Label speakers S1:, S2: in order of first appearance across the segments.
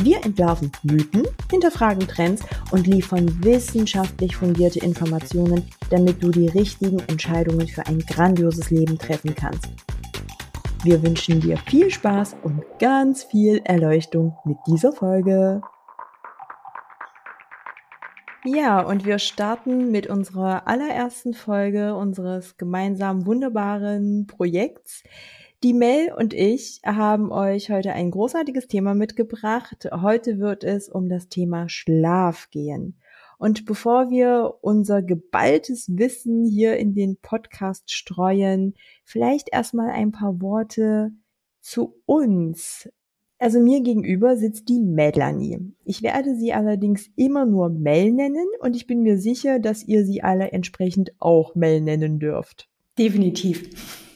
S1: Wir entwerfen Mythen, hinterfragen Trends und liefern wissenschaftlich fundierte Informationen, damit du die richtigen Entscheidungen für ein grandioses Leben treffen kannst. Wir wünschen dir viel Spaß und ganz viel Erleuchtung mit dieser Folge. Ja, und wir starten mit unserer allerersten Folge unseres gemeinsamen wunderbaren Projekts. Die Mel und ich haben euch heute ein großartiges Thema mitgebracht. Heute wird es um das Thema Schlaf gehen. Und bevor wir unser geballtes Wissen hier in den Podcast streuen, vielleicht erstmal ein paar Worte zu uns. Also mir gegenüber sitzt die Melanie. Ich werde sie allerdings immer nur Mel nennen und ich bin mir sicher, dass ihr sie alle entsprechend auch Mel nennen dürft.
S2: Definitiv.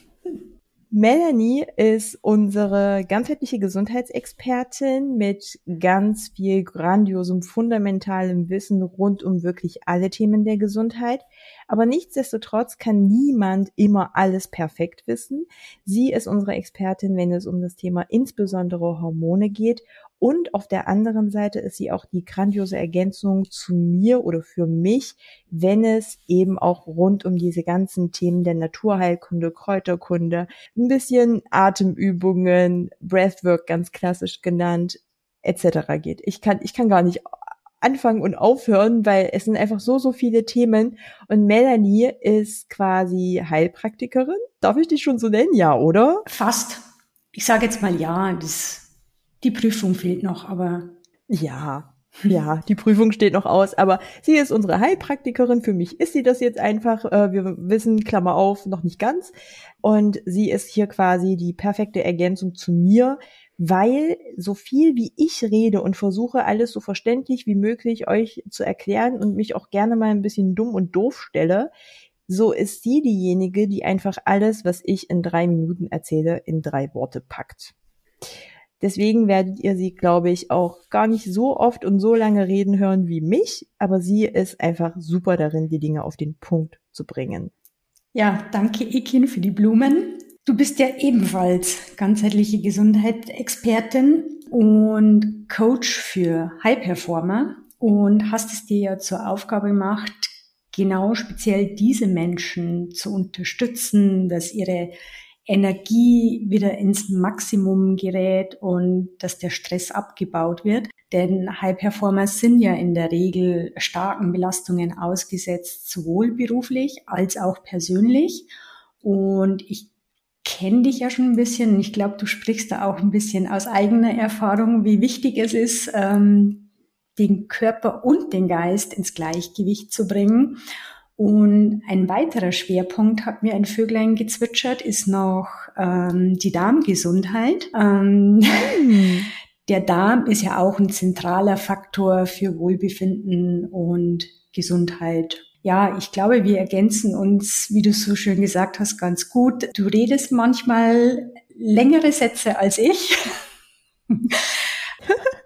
S1: Melanie ist unsere ganzheitliche Gesundheitsexpertin mit ganz viel grandiosem, fundamentalem Wissen rund um wirklich alle Themen der Gesundheit. Aber nichtsdestotrotz kann niemand immer alles perfekt wissen. Sie ist unsere Expertin, wenn es um das Thema insbesondere Hormone geht. Und auf der anderen Seite ist sie auch die grandiose Ergänzung zu mir oder für mich, wenn es eben auch rund um diese ganzen Themen der Naturheilkunde, Kräuterkunde, ein bisschen Atemübungen, Breathwork ganz klassisch genannt, etc. geht. Ich kann, ich kann gar nicht anfangen und aufhören, weil es sind einfach so, so viele Themen. Und Melanie ist quasi Heilpraktikerin. Darf ich dich schon so nennen? Ja, oder?
S2: Fast. Ich sage jetzt mal ja, das, die Prüfung fehlt noch, aber.
S1: Ja, ja, die Prüfung steht noch aus, aber sie ist unsere Heilpraktikerin. Für mich ist sie das jetzt einfach. Äh, wir wissen, Klammer auf, noch nicht ganz. Und sie ist hier quasi die perfekte Ergänzung zu mir, weil so viel wie ich rede und versuche alles so verständlich wie möglich euch zu erklären und mich auch gerne mal ein bisschen dumm und doof stelle, so ist sie diejenige, die einfach alles, was ich in drei Minuten erzähle, in drei Worte packt. Deswegen werdet ihr sie, glaube ich, auch gar nicht so oft und so lange reden hören wie mich, aber sie ist einfach super darin, die Dinge auf den Punkt zu bringen.
S2: Ja, danke Ekin für die Blumen. Du bist ja ebenfalls ganzheitliche Gesundheit-Expertin und Coach für High Performer und hast es dir ja zur Aufgabe gemacht, genau speziell diese Menschen zu unterstützen, dass ihre Energie wieder ins Maximum gerät und dass der Stress abgebaut wird. Denn High Performer sind ja in der Regel starken Belastungen ausgesetzt, sowohl beruflich als auch persönlich. Und ich kenne dich ja schon ein bisschen. Ich glaube, du sprichst da auch ein bisschen aus eigener Erfahrung, wie wichtig es ist, ähm, den Körper und den Geist ins Gleichgewicht zu bringen. Und ein weiterer Schwerpunkt, hat mir ein Vöglein gezwitschert, ist noch ähm, die Darmgesundheit. Ähm, hm. Der Darm ist ja auch ein zentraler Faktor für Wohlbefinden und Gesundheit ja, ich glaube, wir ergänzen uns, wie du so schön gesagt hast, ganz gut. Du redest manchmal längere Sätze als ich.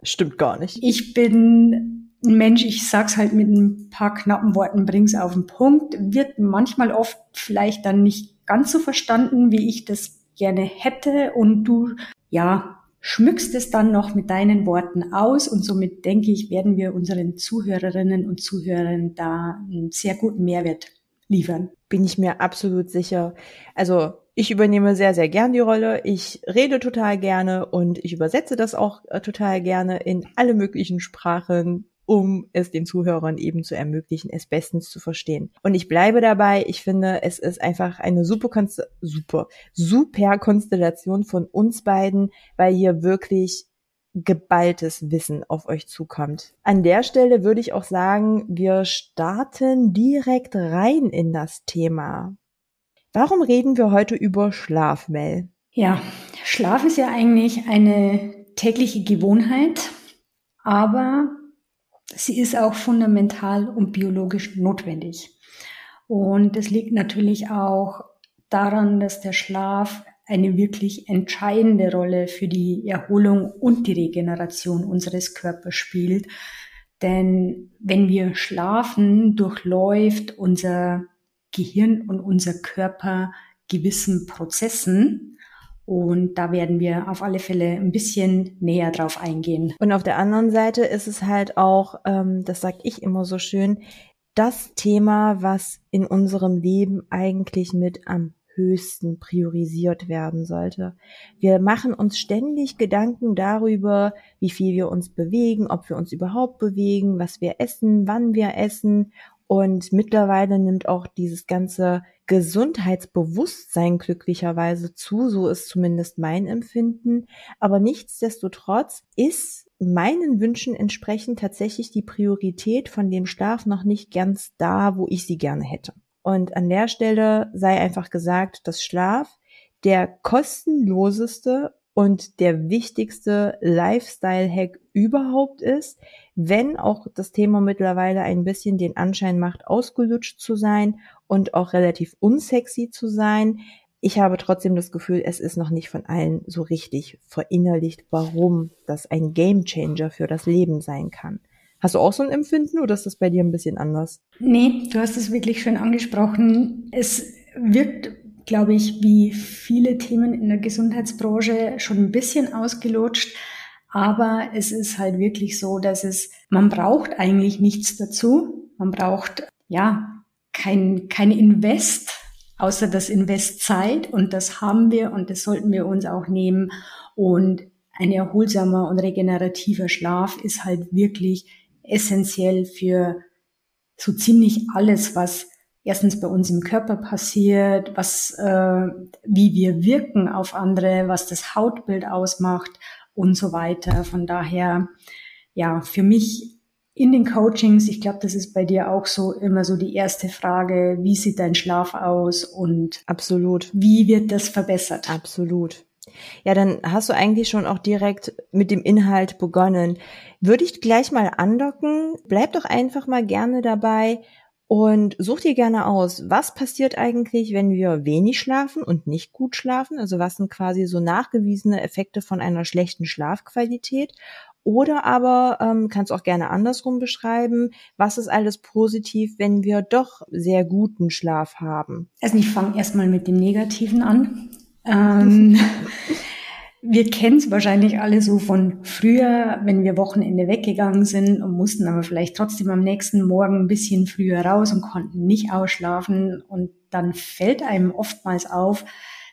S1: Stimmt gar nicht.
S2: Ich bin Mensch, ich sag's halt mit ein paar knappen Worten, bring's auf den Punkt, wird manchmal oft vielleicht dann nicht ganz so verstanden, wie ich das gerne hätte und du, ja, schmückst es dann noch mit deinen Worten aus und somit denke ich, werden wir unseren Zuhörerinnen und Zuhörern da einen sehr guten Mehrwert liefern.
S1: Bin ich mir absolut sicher. Also ich übernehme sehr, sehr gern die Rolle. Ich rede total gerne und ich übersetze das auch äh, total gerne in alle möglichen Sprachen um es den Zuhörern eben zu ermöglichen, es bestens zu verstehen. Und ich bleibe dabei, ich finde, es ist einfach eine super, super, super Konstellation von uns beiden, weil hier wirklich geballtes Wissen auf euch zukommt. An der Stelle würde ich auch sagen, wir starten direkt rein in das Thema. Warum reden wir heute über Schlaf, Mel?
S2: Ja, Schlaf ist ja eigentlich eine tägliche Gewohnheit, aber sie ist auch fundamental und biologisch notwendig. Und es liegt natürlich auch daran, dass der Schlaf eine wirklich entscheidende Rolle für die Erholung und die Regeneration unseres Körpers spielt. Denn wenn wir schlafen, durchläuft unser Gehirn und unser Körper gewissen Prozessen. Und da werden wir auf alle Fälle ein bisschen näher drauf eingehen.
S1: Und auf der anderen Seite ist es halt auch, ähm, das sag ich immer so schön, das Thema, was in unserem Leben eigentlich mit am höchsten priorisiert werden sollte. Wir machen uns ständig Gedanken darüber, wie viel wir uns bewegen, ob wir uns überhaupt bewegen, was wir essen, wann wir essen. Und mittlerweile nimmt auch dieses ganze Gesundheitsbewusstsein glücklicherweise zu, so ist zumindest mein Empfinden. Aber nichtsdestotrotz ist meinen Wünschen entsprechend tatsächlich die Priorität von dem Schlaf noch nicht ganz da, wo ich sie gerne hätte. Und an der Stelle sei einfach gesagt, dass Schlaf der kostenloseste und der wichtigste Lifestyle-Hack überhaupt ist, wenn auch das Thema mittlerweile ein bisschen den Anschein macht, ausgelutscht zu sein und auch relativ unsexy zu sein. Ich habe trotzdem das Gefühl, es ist noch nicht von allen so richtig verinnerlicht, warum das ein Gamechanger für das Leben sein kann. Hast du auch so ein Empfinden oder ist das bei dir ein bisschen anders?
S2: Nee, du hast es wirklich schön angesprochen. Es wirkt, glaube ich, wie viele Themen in der Gesundheitsbranche schon ein bisschen ausgelutscht. Aber es ist halt wirklich so, dass es, man braucht eigentlich nichts dazu. Man braucht, ja, kein, kein Invest, außer das Invest Zeit. Und das haben wir und das sollten wir uns auch nehmen. Und ein erholsamer und regenerativer Schlaf ist halt wirklich essentiell für so ziemlich alles, was erstens bei uns im Körper passiert, was, äh, wie wir wirken auf andere, was das Hautbild ausmacht und so weiter. Von daher, ja, für mich in den Coachings, ich glaube, das ist bei dir auch so immer so die erste Frage, wie sieht dein Schlaf aus und
S1: absolut,
S2: wie wird das verbessert?
S1: Absolut. Ja, dann hast du eigentlich schon auch direkt mit dem Inhalt begonnen. Würde ich gleich mal andocken. Bleib doch einfach mal gerne dabei und such dir gerne aus, was passiert eigentlich, wenn wir wenig schlafen und nicht gut schlafen? Also was sind quasi so nachgewiesene Effekte von einer schlechten Schlafqualität? Oder aber ähm, kannst auch gerne andersrum beschreiben, was ist alles positiv, wenn wir doch sehr guten Schlaf haben?
S2: Also ich fange erstmal mit dem Negativen an. Ähm, wir kennen es wahrscheinlich alle so von früher, wenn wir Wochenende weggegangen sind und mussten aber vielleicht trotzdem am nächsten Morgen ein bisschen früher raus und konnten nicht ausschlafen. Und dann fällt einem oftmals auf,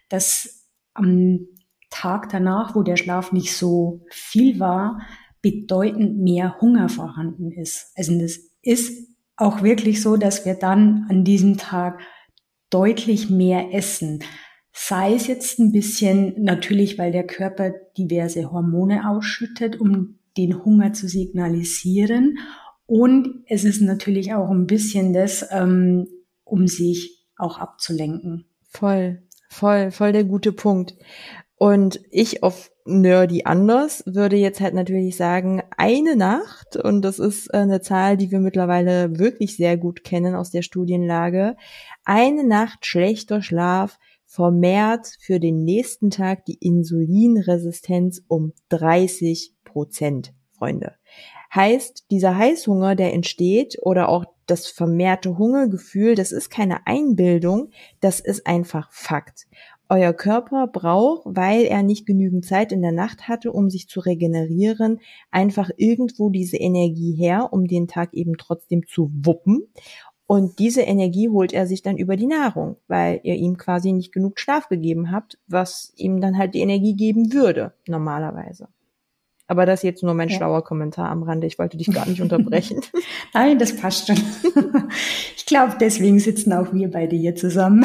S2: dass am Tag danach, wo der Schlaf nicht so viel war, bedeutend mehr Hunger vorhanden ist. Also das ist auch wirklich so, dass wir dann an diesem Tag deutlich mehr essen. Sei es jetzt ein bisschen natürlich, weil der Körper diverse Hormone ausschüttet, um den Hunger zu signalisieren. Und es ist natürlich auch ein bisschen das, ähm, um sich auch abzulenken.
S1: Voll, voll, voll der gute Punkt. Und ich auf Nerdy anders würde jetzt halt natürlich sagen, eine Nacht, und das ist äh, eine Zahl, die wir mittlerweile wirklich sehr gut kennen aus der Studienlage, eine Nacht schlechter Schlaf vermehrt für den nächsten Tag die Insulinresistenz um 30 Prozent, Freunde. Heißt, dieser Heißhunger, der entsteht oder auch das vermehrte Hungergefühl, das ist keine Einbildung, das ist einfach Fakt. Euer Körper braucht, weil er nicht genügend Zeit in der Nacht hatte, um sich zu regenerieren, einfach irgendwo diese Energie her, um den Tag eben trotzdem zu wuppen. Und diese Energie holt er sich dann über die Nahrung, weil ihr ihm quasi nicht genug Schlaf gegeben habt, was ihm dann halt die Energie geben würde, normalerweise. Aber das ist jetzt nur mein ja. schlauer Kommentar am Rande. Ich wollte dich gar nicht unterbrechen.
S2: Nein, das passt schon. ich glaube, deswegen sitzen auch wir beide hier zusammen.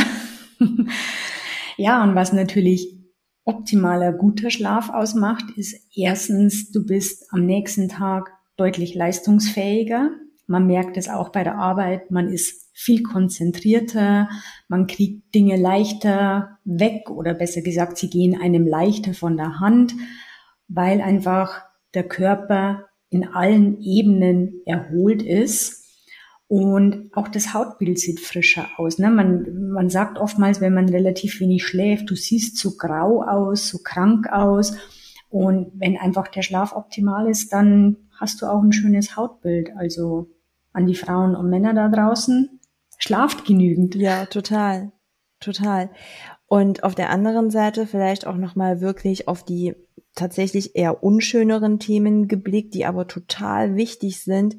S2: ja, und was natürlich optimaler guter Schlaf ausmacht, ist erstens, du bist am nächsten Tag deutlich leistungsfähiger. Man merkt es auch bei der Arbeit, man ist viel konzentrierter, man kriegt Dinge leichter weg oder besser gesagt, sie gehen einem leichter von der Hand, weil einfach der Körper in allen Ebenen erholt ist. Und auch das Hautbild sieht frischer aus. Ne? Man, man sagt oftmals, wenn man relativ wenig schläft, du siehst so grau aus, so krank aus. Und wenn einfach der Schlaf optimal ist, dann hast du auch ein schönes Hautbild. Also an die Frauen und Männer da draußen, schlaft genügend.
S1: Ja, total. Total. Und auf der anderen Seite vielleicht auch nochmal wirklich auf die tatsächlich eher unschöneren Themen geblickt, die aber total wichtig sind.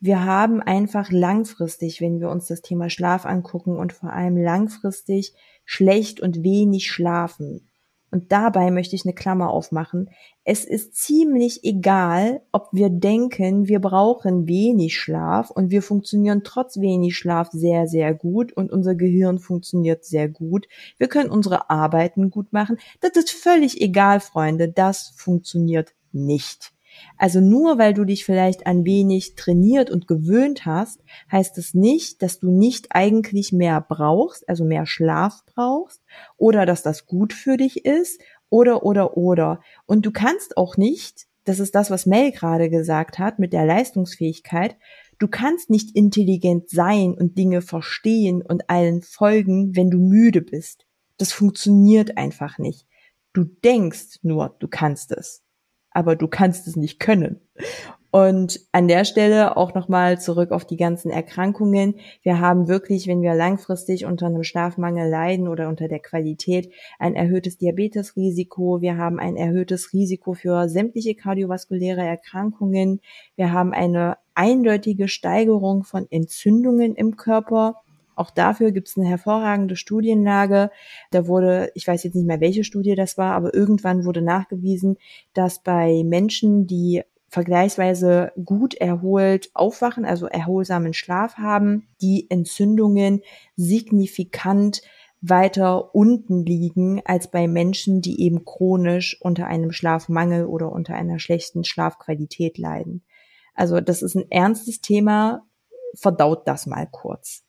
S1: Wir haben einfach langfristig, wenn wir uns das Thema Schlaf angucken und vor allem langfristig schlecht und wenig schlafen. Und dabei möchte ich eine Klammer aufmachen. Es ist ziemlich egal, ob wir denken, wir brauchen wenig Schlaf und wir funktionieren trotz wenig Schlaf sehr, sehr gut und unser Gehirn funktioniert sehr gut. Wir können unsere Arbeiten gut machen. Das ist völlig egal, Freunde. Das funktioniert nicht. Also nur weil du dich vielleicht ein wenig trainiert und gewöhnt hast, heißt es nicht, dass du nicht eigentlich mehr brauchst, also mehr Schlaf brauchst oder dass das gut für dich ist oder oder oder. Und du kannst auch nicht, das ist das, was Mel gerade gesagt hat mit der Leistungsfähigkeit, du kannst nicht intelligent sein und Dinge verstehen und allen folgen, wenn du müde bist. Das funktioniert einfach nicht. Du denkst nur, du kannst es aber du kannst es nicht können. Und an der Stelle auch nochmal zurück auf die ganzen Erkrankungen. Wir haben wirklich, wenn wir langfristig unter einem Schlafmangel leiden oder unter der Qualität, ein erhöhtes Diabetesrisiko. Wir haben ein erhöhtes Risiko für sämtliche kardiovaskuläre Erkrankungen. Wir haben eine eindeutige Steigerung von Entzündungen im Körper. Auch dafür gibt es eine hervorragende Studienlage. Da wurde, ich weiß jetzt nicht mehr, welche Studie das war, aber irgendwann wurde nachgewiesen, dass bei Menschen, die vergleichsweise gut erholt aufwachen, also erholsamen Schlaf haben, die Entzündungen signifikant weiter unten liegen als bei Menschen, die eben chronisch unter einem Schlafmangel oder unter einer schlechten Schlafqualität leiden. Also das ist ein ernstes Thema. Verdaut das mal kurz.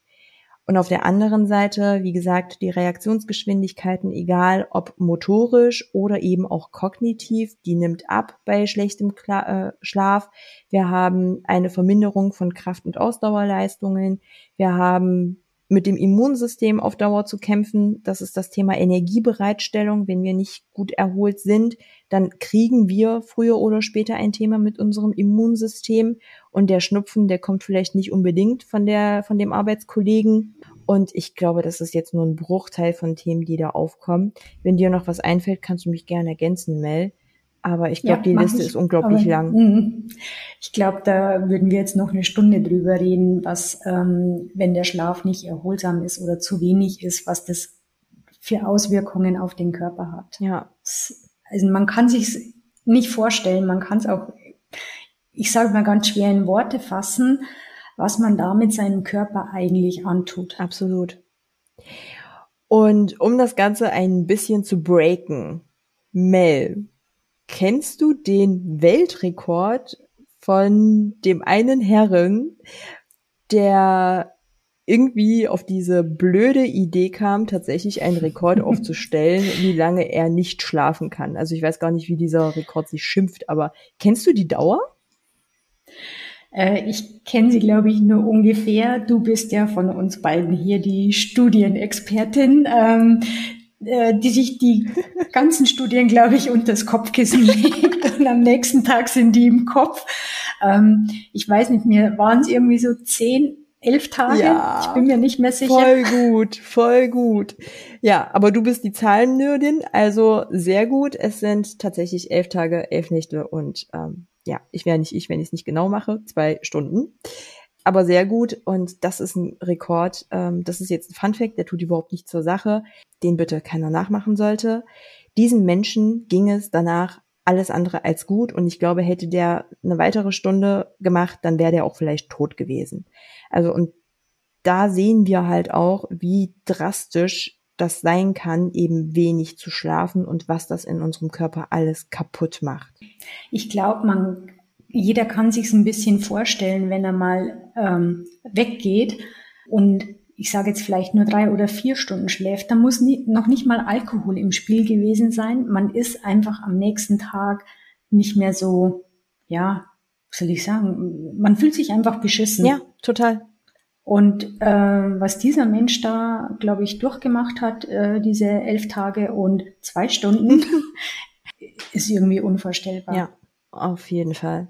S1: Und auf der anderen Seite, wie gesagt, die Reaktionsgeschwindigkeiten, egal ob motorisch oder eben auch kognitiv, die nimmt ab bei schlechtem äh, Schlaf. Wir haben eine Verminderung von Kraft- und Ausdauerleistungen. Wir haben mit dem Immunsystem auf Dauer zu kämpfen. Das ist das Thema Energiebereitstellung. Wenn wir nicht gut erholt sind, dann kriegen wir früher oder später ein Thema mit unserem Immunsystem. Und der Schnupfen, der kommt vielleicht nicht unbedingt von der, von dem Arbeitskollegen. Und ich glaube, das ist jetzt nur ein Bruchteil von Themen, die da aufkommen. Wenn dir noch was einfällt, kannst du mich gerne ergänzen, Mel. Aber ich glaube, ja, die Liste ich, ist unglaublich aber, lang.
S2: Mh, ich glaube, da würden wir jetzt noch eine Stunde drüber reden, was, ähm, wenn der Schlaf nicht erholsam ist oder zu wenig ist, was das für Auswirkungen auf den Körper hat.
S1: Ja.
S2: Also man kann sich nicht vorstellen, man kann es auch, ich sage mal ganz schwer in Worte fassen, was man damit seinem Körper eigentlich antut.
S1: Absolut. Und um das Ganze ein bisschen zu breaken, Mel, Kennst du den Weltrekord von dem einen Herren, der irgendwie auf diese blöde Idee kam, tatsächlich einen Rekord aufzustellen, wie lange er nicht schlafen kann. Also ich weiß gar nicht, wie dieser Rekord sich schimpft, aber kennst du die Dauer?
S2: Äh, ich kenne sie, glaube ich, nur ungefähr. Du bist ja von uns beiden hier die Studienexpertin. Ähm, äh, die sich die ganzen Studien, glaube ich, unter das Kopfkissen legt und am nächsten Tag sind die im Kopf. Ähm, ich weiß nicht mehr, waren es irgendwie so zehn, elf Tage? Ja, ich bin mir nicht mehr sicher.
S1: Voll gut, voll gut. Ja, aber du bist die Zahlennördin, also sehr gut. Es sind tatsächlich elf Tage, elf Nächte und ähm, ja, ich wäre nicht ich, wenn ich es nicht genau mache, zwei Stunden aber sehr gut und das ist ein Rekord. Ähm, das ist jetzt ein Funfact, der tut überhaupt nicht zur Sache, den bitte keiner nachmachen sollte. Diesen Menschen ging es danach alles andere als gut und ich glaube, hätte der eine weitere Stunde gemacht, dann wäre der auch vielleicht tot gewesen. Also und da sehen wir halt auch, wie drastisch das sein kann, eben wenig zu schlafen und was das in unserem Körper alles kaputt macht.
S2: Ich glaube, man jeder kann sich ein bisschen vorstellen, wenn er mal ähm, weggeht und ich sage jetzt vielleicht nur drei oder vier Stunden schläft, da muss nie, noch nicht mal Alkohol im Spiel gewesen sein. Man ist einfach am nächsten Tag nicht mehr so, ja, soll ich sagen, man fühlt sich einfach beschissen.
S1: Ja, total.
S2: Und äh, was dieser Mensch da, glaube ich, durchgemacht hat, äh, diese elf Tage und zwei Stunden, ist irgendwie unvorstellbar.
S1: Ja, auf jeden Fall.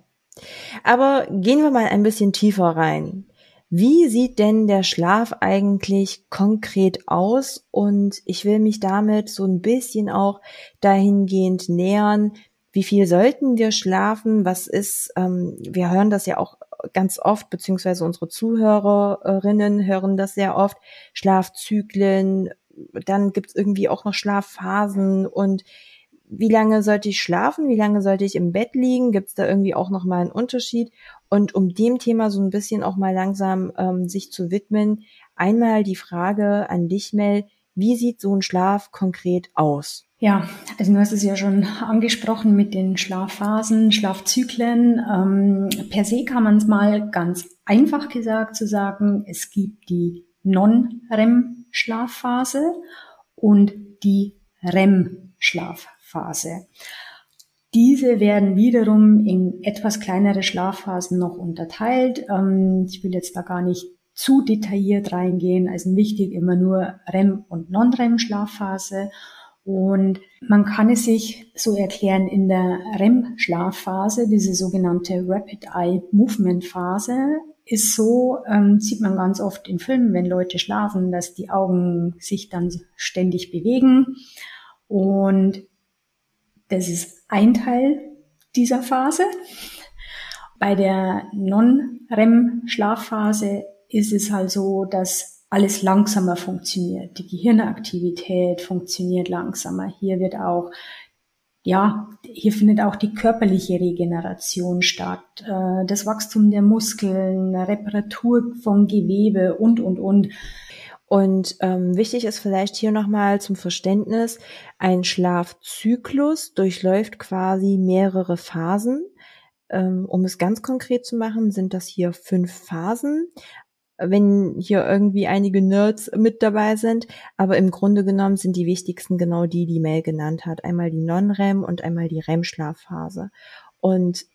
S1: Aber gehen wir mal ein bisschen tiefer rein. Wie sieht denn der Schlaf eigentlich konkret aus? Und ich will mich damit so ein bisschen auch dahingehend nähern. Wie viel sollten wir schlafen? Was ist, ähm, wir hören das ja auch ganz oft, beziehungsweise unsere Zuhörerinnen hören das sehr oft, Schlafzyklen, dann gibt es irgendwie auch noch Schlafphasen und wie lange sollte ich schlafen, wie lange sollte ich im Bett liegen, gibt es da irgendwie auch nochmal einen Unterschied. Und um dem Thema so ein bisschen auch mal langsam ähm, sich zu widmen, einmal die Frage an dich, Mel, wie sieht so ein Schlaf konkret aus?
S2: Ja, also du hast es ja schon angesprochen mit den Schlafphasen, Schlafzyklen. Ähm, per se kann man es mal ganz einfach gesagt zu sagen, es gibt die Non-REM-Schlafphase und die REM-Schlafphase. Phase. Diese werden wiederum in etwas kleinere Schlafphasen noch unterteilt. Ähm, ich will jetzt da gar nicht zu detailliert reingehen. Also wichtig immer nur REM und Non-REM-Schlafphase. Und man kann es sich so erklären, in der REM-Schlafphase, diese sogenannte Rapid Eye Movement Phase, ist so, ähm, sieht man ganz oft in Filmen, wenn Leute schlafen, dass die Augen sich dann ständig bewegen. Und das ist ein Teil dieser Phase. Bei der Non-REM-Schlafphase ist es halt so, dass alles langsamer funktioniert. Die Gehirnaktivität funktioniert langsamer. Hier wird auch, ja, hier findet auch die körperliche Regeneration statt, äh, das Wachstum der Muskeln, Reparatur von Gewebe und, und, und.
S1: Und ähm, wichtig ist vielleicht hier nochmal zum Verständnis, ein Schlafzyklus durchläuft quasi mehrere Phasen. Ähm, um es ganz konkret zu machen, sind das hier fünf Phasen. Wenn hier irgendwie einige Nerds mit dabei sind, aber im Grunde genommen sind die wichtigsten genau die, die Mel genannt hat. Einmal die Non-REM und einmal die REM-Schlafphase. Und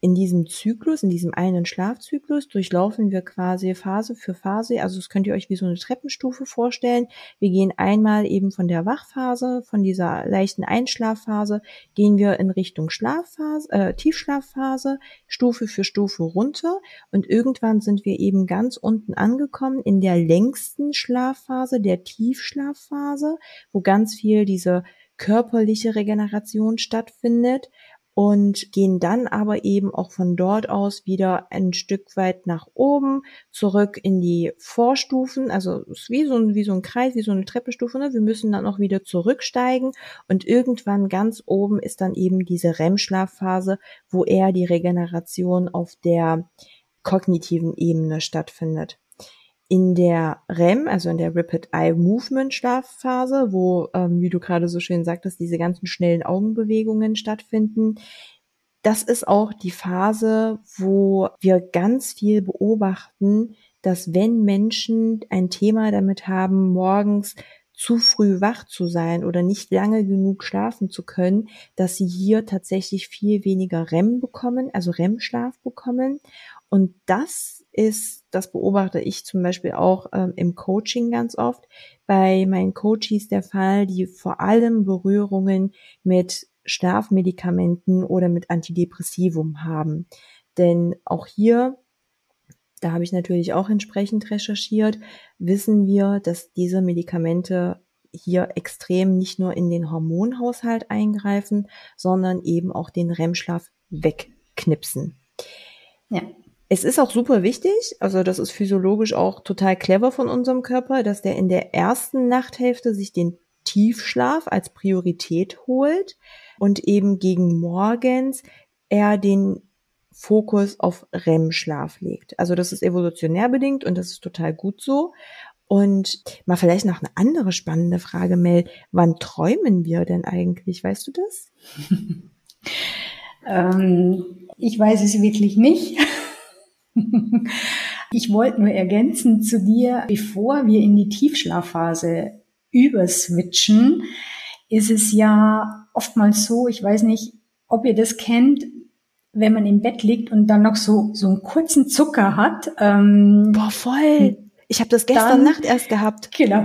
S1: in diesem Zyklus, in diesem einen Schlafzyklus, durchlaufen wir quasi Phase für Phase. Also das könnt ihr euch wie so eine Treppenstufe vorstellen. Wir gehen einmal eben von der Wachphase, von dieser leichten Einschlafphase, gehen wir in Richtung Schlafphase, äh, Tiefschlafphase, Stufe für Stufe runter. Und irgendwann sind wir eben ganz unten angekommen in der längsten Schlafphase, der Tiefschlafphase, wo ganz viel diese körperliche Regeneration stattfindet und gehen dann aber eben auch von dort aus wieder ein Stück weit nach oben, zurück in die Vorstufen, also ist wie so ein, wie so ein Kreis, wie so eine Treppestufe, ne? wir müssen dann auch wieder zurücksteigen und irgendwann ganz oben ist dann eben diese REM-Schlafphase, wo eher die Regeneration auf der kognitiven Ebene stattfindet in der REM, also in der Rapid Eye Movement Schlafphase, wo, ähm, wie du gerade so schön sagtest, diese ganzen schnellen Augenbewegungen stattfinden. Das ist auch die Phase, wo wir ganz viel beobachten, dass wenn Menschen ein Thema damit haben, morgens zu früh wach zu sein oder nicht lange genug schlafen zu können, dass sie hier tatsächlich viel weniger REM bekommen, also REM-Schlaf bekommen. Und das ist, das beobachte ich zum Beispiel auch ähm, im Coaching ganz oft, bei meinen Coaches der Fall, die vor allem Berührungen mit Schlafmedikamenten oder mit Antidepressivum haben. Denn auch hier, da habe ich natürlich auch entsprechend recherchiert, wissen wir, dass diese Medikamente hier extrem nicht nur in den Hormonhaushalt eingreifen, sondern eben auch den REM-Schlaf wegknipsen. Ja. Es ist auch super wichtig, also das ist physiologisch auch total clever von unserem Körper, dass der in der ersten Nachthälfte sich den Tiefschlaf als Priorität holt und eben gegen morgens er den Fokus auf REM-Schlaf legt. Also das ist evolutionär bedingt und das ist total gut so. Und mal vielleicht noch eine andere spannende Frage, Mel. Wann träumen wir denn eigentlich? Weißt du das?
S2: ähm, ich weiß es wirklich nicht. Ich wollte nur ergänzen zu dir, bevor wir in die Tiefschlafphase überswitchen, ist es ja oftmals so, ich weiß nicht, ob ihr das kennt, wenn man im Bett liegt und dann noch so, so einen kurzen Zucker hat. Ähm,
S1: Boah, voll. Ich habe das gestern dann, Nacht erst gehabt.
S2: Genau.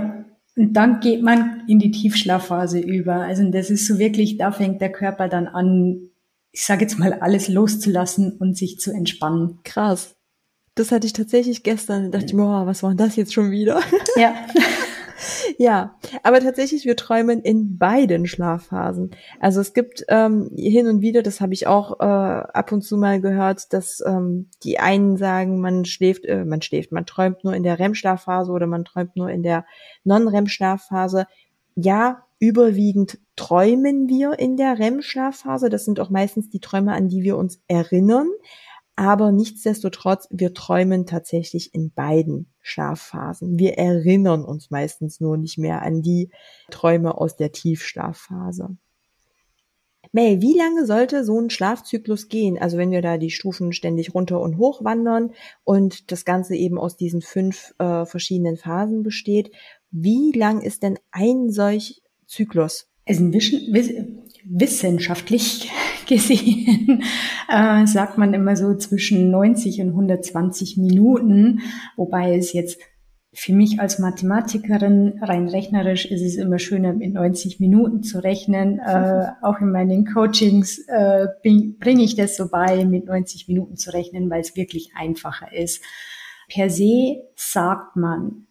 S2: Und dann geht man in die Tiefschlafphase über. Also das ist so wirklich, da fängt der Körper dann an, ich sage jetzt mal, alles loszulassen und sich zu entspannen.
S1: Krass. Das hatte ich tatsächlich gestern. Da dachte ich oh, was war denn das jetzt schon wieder?
S2: Ja.
S1: ja, aber tatsächlich, wir träumen in beiden Schlafphasen. Also es gibt ähm, hin und wieder, das habe ich auch äh, ab und zu mal gehört, dass ähm, die einen sagen, man schläft, äh, man schläft, man träumt nur in der REM-Schlafphase oder man träumt nur in der Non-REM-Schlafphase. Ja, überwiegend träumen wir in der REM-Schlafphase. Das sind auch meistens die Träume, an die wir uns erinnern. Aber nichtsdestotrotz, wir träumen tatsächlich in beiden Schlafphasen. Wir erinnern uns meistens nur nicht mehr an die Träume aus der Tiefschlafphase. May, wie lange sollte so ein Schlafzyklus gehen? Also wenn wir da die Stufen ständig runter und hoch wandern und das Ganze eben aus diesen fünf äh, verschiedenen Phasen besteht, wie lang ist denn ein solch Zyklus?
S2: Es ist ein wissenschaftlich gesehen, äh, sagt man immer so zwischen 90 und 120 Minuten, wobei es jetzt für mich als Mathematikerin rein rechnerisch ist es immer schöner mit 90 Minuten zu rechnen. Äh, auch in meinen Coachings äh, bringe ich das so bei, mit 90 Minuten zu rechnen, weil es wirklich einfacher ist. Per se sagt man,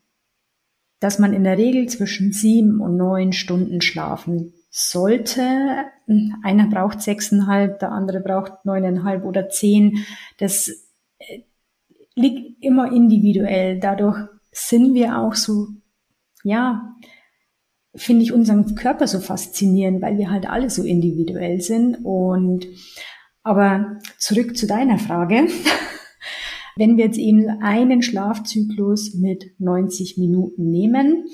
S2: dass man in der Regel zwischen sieben und neun Stunden schlafen sollte. Einer braucht sechseinhalb, der andere braucht neuneinhalb oder zehn. Das äh, liegt immer individuell. Dadurch sind wir auch so, ja, finde ich unseren Körper so faszinierend, weil wir halt alle so individuell sind. Und aber zurück zu deiner Frage. Wenn wir jetzt eben einen Schlafzyklus mit 90 Minuten nehmen,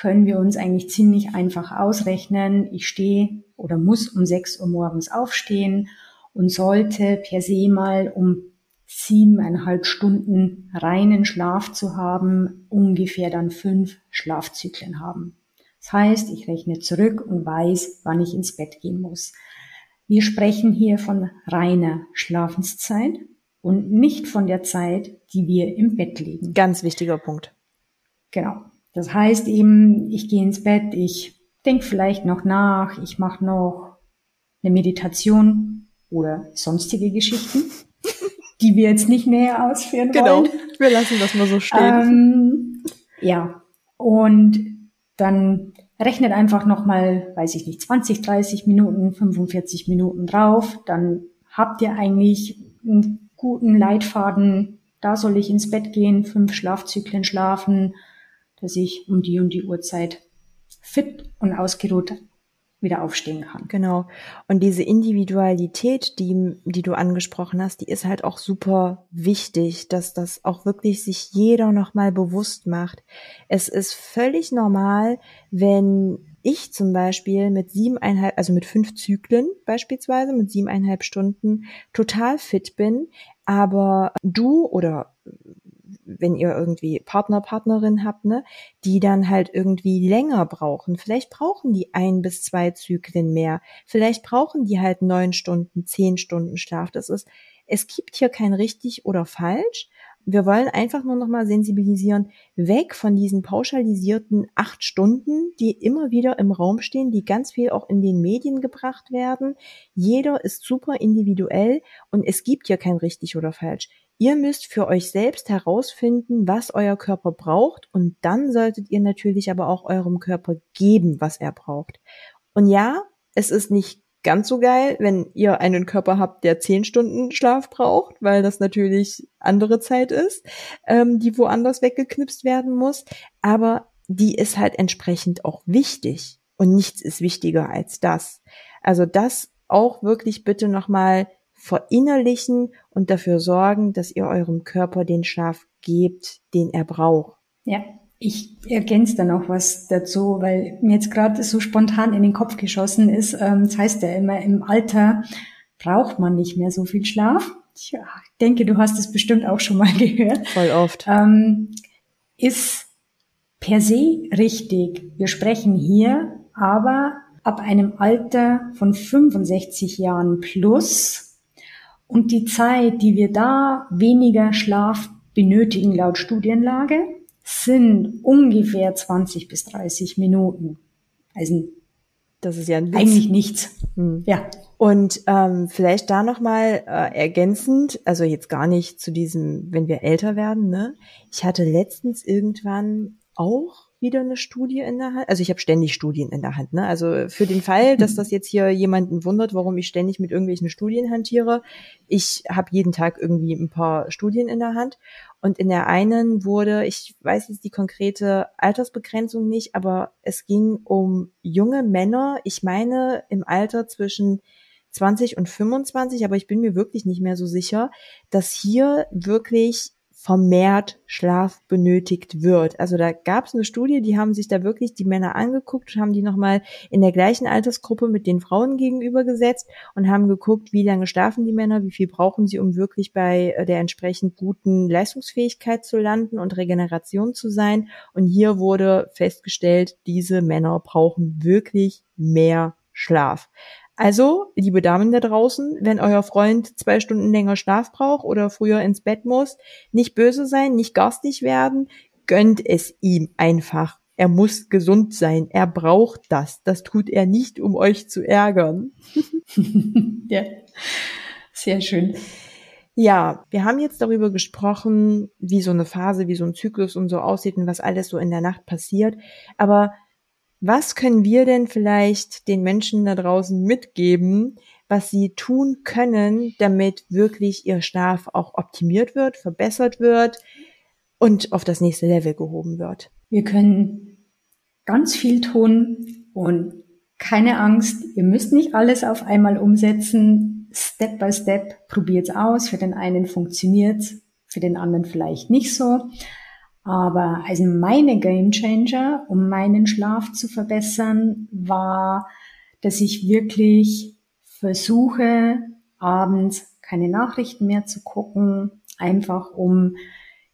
S2: können wir uns eigentlich ziemlich einfach ausrechnen. Ich stehe oder muss um 6 Uhr morgens aufstehen und sollte per se mal um siebeneinhalb Stunden reinen Schlaf zu haben, ungefähr dann fünf Schlafzyklen haben. Das heißt, ich rechne zurück und weiß, wann ich ins Bett gehen muss. Wir sprechen hier von reiner Schlafenszeit und nicht von der Zeit, die wir im Bett liegen.
S1: Ganz wichtiger Punkt.
S2: Genau. Das heißt eben, ich gehe ins Bett, ich denke vielleicht noch nach, ich mache noch eine Meditation oder sonstige Geschichten, die wir jetzt nicht näher ausführen
S1: genau.
S2: wollen.
S1: Genau, wir lassen das mal so stehen.
S2: Ähm, ja, und dann rechnet einfach nochmal, weiß ich nicht, 20, 30 Minuten, 45 Minuten drauf, dann habt ihr eigentlich einen guten Leitfaden, da soll ich ins Bett gehen, fünf Schlafzyklen schlafen, dass ich um die und die Uhrzeit fit und ausgeruht wieder aufstehen kann.
S1: Genau. Und diese Individualität, die, die du angesprochen hast, die ist halt auch super wichtig, dass das auch wirklich sich jeder nochmal bewusst macht. Es ist völlig normal, wenn ich zum Beispiel mit siebeneinhalb, also mit fünf Zyklen beispielsweise, mit siebeneinhalb Stunden total fit bin, aber du oder wenn ihr irgendwie Partner, Partnerin habt, ne, die dann halt irgendwie länger brauchen. Vielleicht brauchen die ein bis zwei Zyklen mehr. Vielleicht brauchen die halt neun Stunden, zehn Stunden Schlaf. Das ist, es gibt hier kein richtig oder falsch. Wir wollen einfach nur nochmal sensibilisieren, weg von diesen pauschalisierten acht Stunden, die immer wieder im Raum stehen, die ganz viel auch in den Medien gebracht werden. Jeder ist super individuell und es gibt hier kein richtig oder falsch. Ihr müsst für euch selbst herausfinden, was euer Körper braucht und dann solltet ihr natürlich aber auch eurem Körper geben, was er braucht. Und ja, es ist nicht ganz so geil, wenn ihr einen Körper habt, der zehn Stunden Schlaf braucht, weil das natürlich andere Zeit ist, ähm, die woanders weggeknipst werden muss. Aber die ist halt entsprechend auch wichtig. Und nichts ist wichtiger als das. Also das auch wirklich bitte nochmal verinnerlichen und dafür sorgen, dass ihr eurem Körper den Schlaf gebt, den er braucht.
S2: Ja, ich ergänze da noch was dazu, weil mir jetzt gerade so spontan in den Kopf geschossen ist. Ähm, das heißt ja immer, im Alter braucht man nicht mehr so viel Schlaf. Ich denke, du hast es bestimmt auch schon mal gehört.
S1: Voll oft.
S2: Ähm, ist per se richtig. Wir sprechen hier aber ab einem Alter von 65 Jahren plus Und die Zeit, die wir da weniger Schlaf benötigen laut Studienlage, sind ungefähr 20 bis 30 Minuten. Also
S1: das ist ja
S2: eigentlich nichts.
S1: Hm. Ja. Und ähm, vielleicht da nochmal äh, ergänzend, also jetzt gar nicht zu diesem, wenn wir älter werden, ne? Ich hatte letztens irgendwann auch wieder eine Studie in der Hand. Also ich habe ständig Studien in der Hand. Ne? Also für den Fall, dass das jetzt hier jemanden wundert, warum ich ständig mit irgendwelchen Studien hantiere, ich habe jeden Tag irgendwie ein paar Studien in der Hand. Und in der einen wurde, ich weiß jetzt die konkrete Altersbegrenzung nicht, aber es ging um junge Männer, ich meine im Alter zwischen 20 und 25, aber ich bin mir wirklich nicht mehr so sicher, dass hier wirklich vermehrt Schlaf benötigt wird. Also da gab es eine Studie, die haben sich da wirklich die Männer angeguckt und haben die nochmal in der gleichen Altersgruppe mit den Frauen gegenübergesetzt und haben geguckt, wie lange schlafen die Männer, wie viel brauchen sie, um wirklich bei äh, der entsprechend guten Leistungsfähigkeit zu landen und Regeneration zu sein. Und hier wurde festgestellt, diese Männer brauchen wirklich mehr Schlaf. Also, liebe Damen da draußen, wenn euer Freund zwei Stunden länger Schlaf braucht oder früher ins Bett muss, nicht böse sein, nicht garstig werden, gönnt es ihm einfach. Er muss gesund sein. Er braucht das. Das tut er nicht, um euch zu ärgern.
S2: ja, sehr schön.
S1: Ja, wir haben jetzt darüber gesprochen, wie so eine Phase, wie so ein Zyklus und so aussieht und was alles so in der Nacht passiert. Aber was können wir denn vielleicht den Menschen da draußen mitgeben, was sie tun können, damit wirklich ihr Schlaf auch optimiert wird, verbessert wird und auf das nächste Level gehoben wird?
S2: Wir können ganz viel tun und keine Angst, ihr müsst nicht alles auf einmal umsetzen. Step by Step probiert's aus. Für den einen funktioniert's, für den anderen vielleicht nicht so. Aber also meine Game Changer, um meinen Schlaf zu verbessern, war, dass ich wirklich versuche, abends keine Nachrichten mehr zu gucken, einfach um